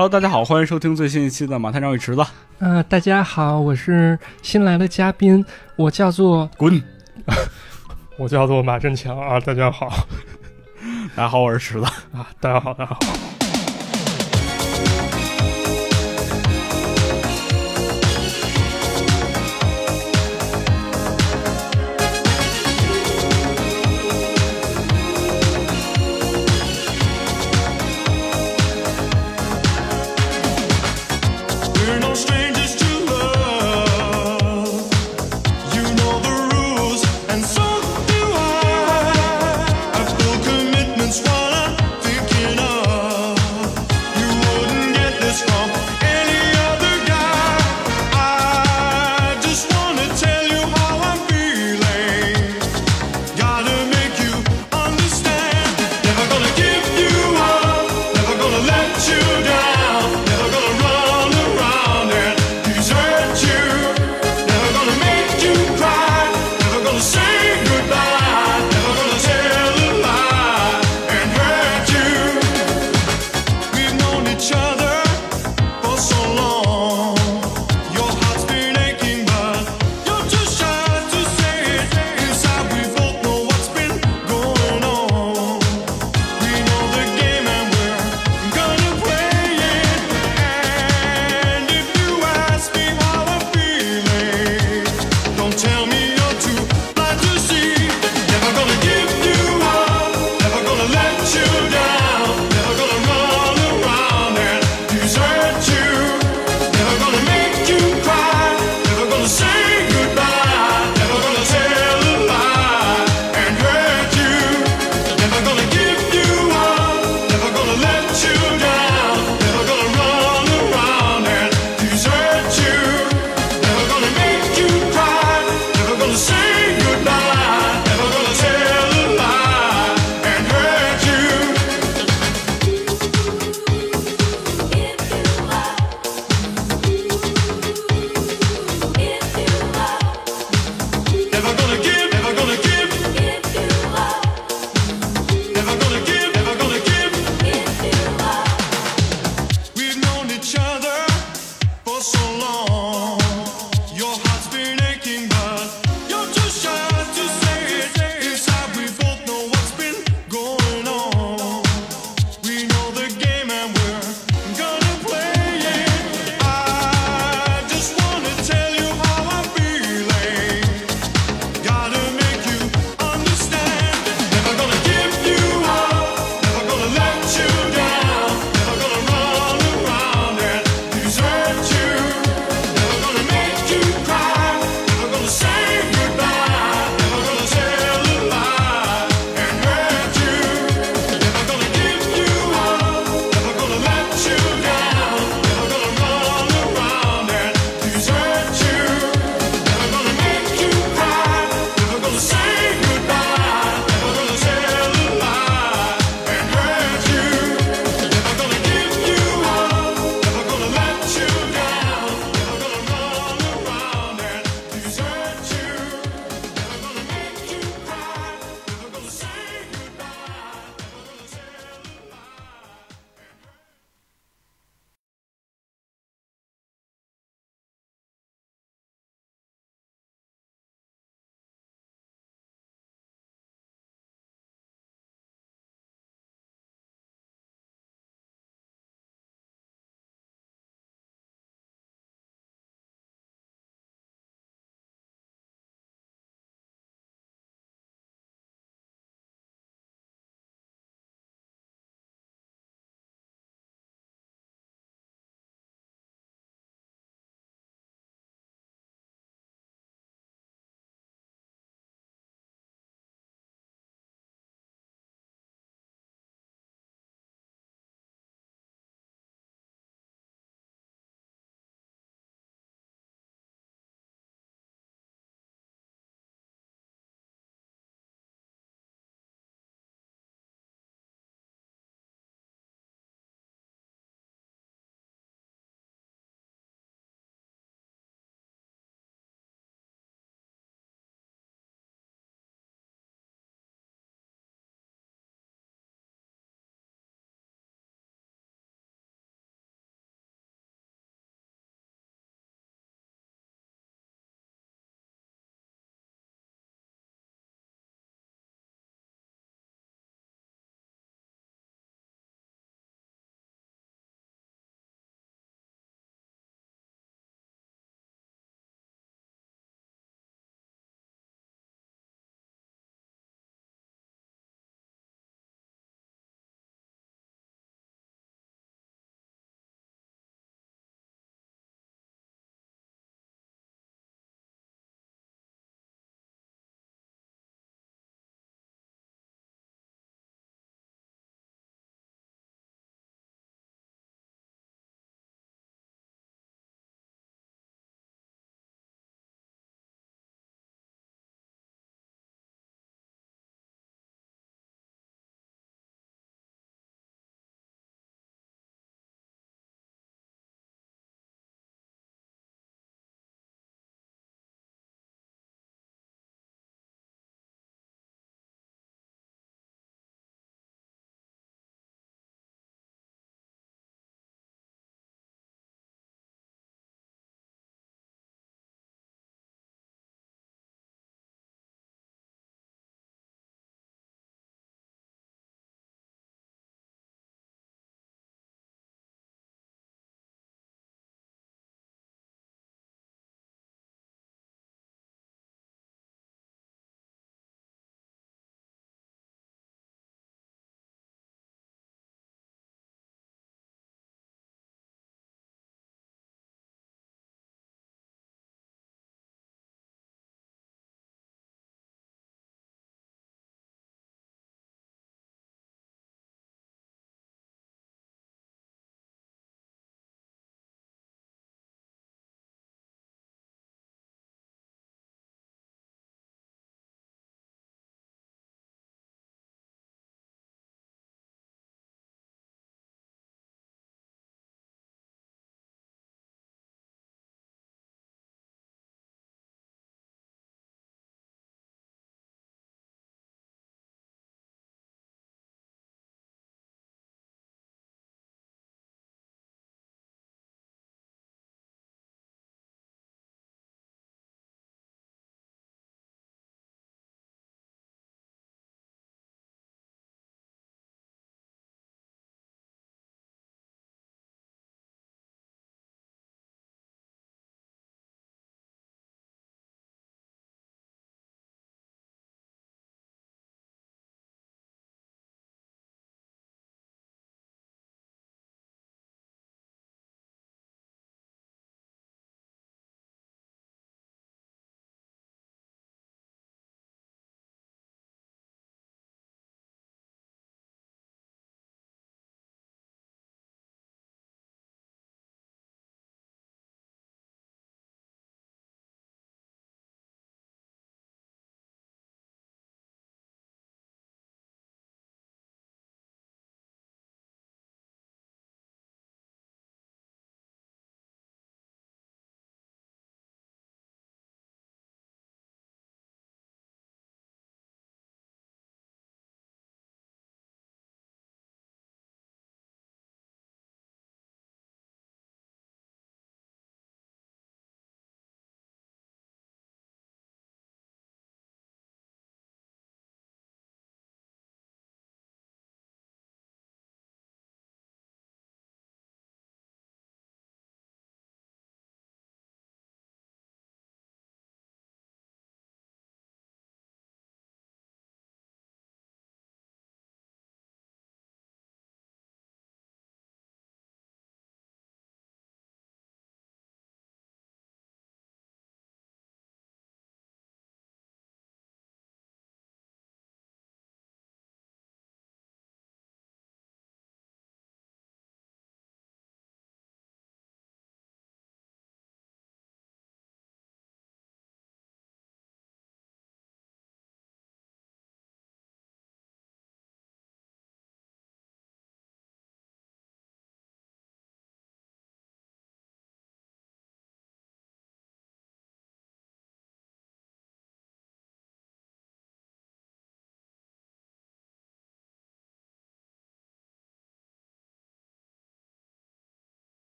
hello 大家好，欢迎收听最新一期的马探长与池子。呃，大家好，我是新来的嘉宾，我叫做滚。我叫做马振强啊，大家好，大家好，我是池子啊，大家好，大家好。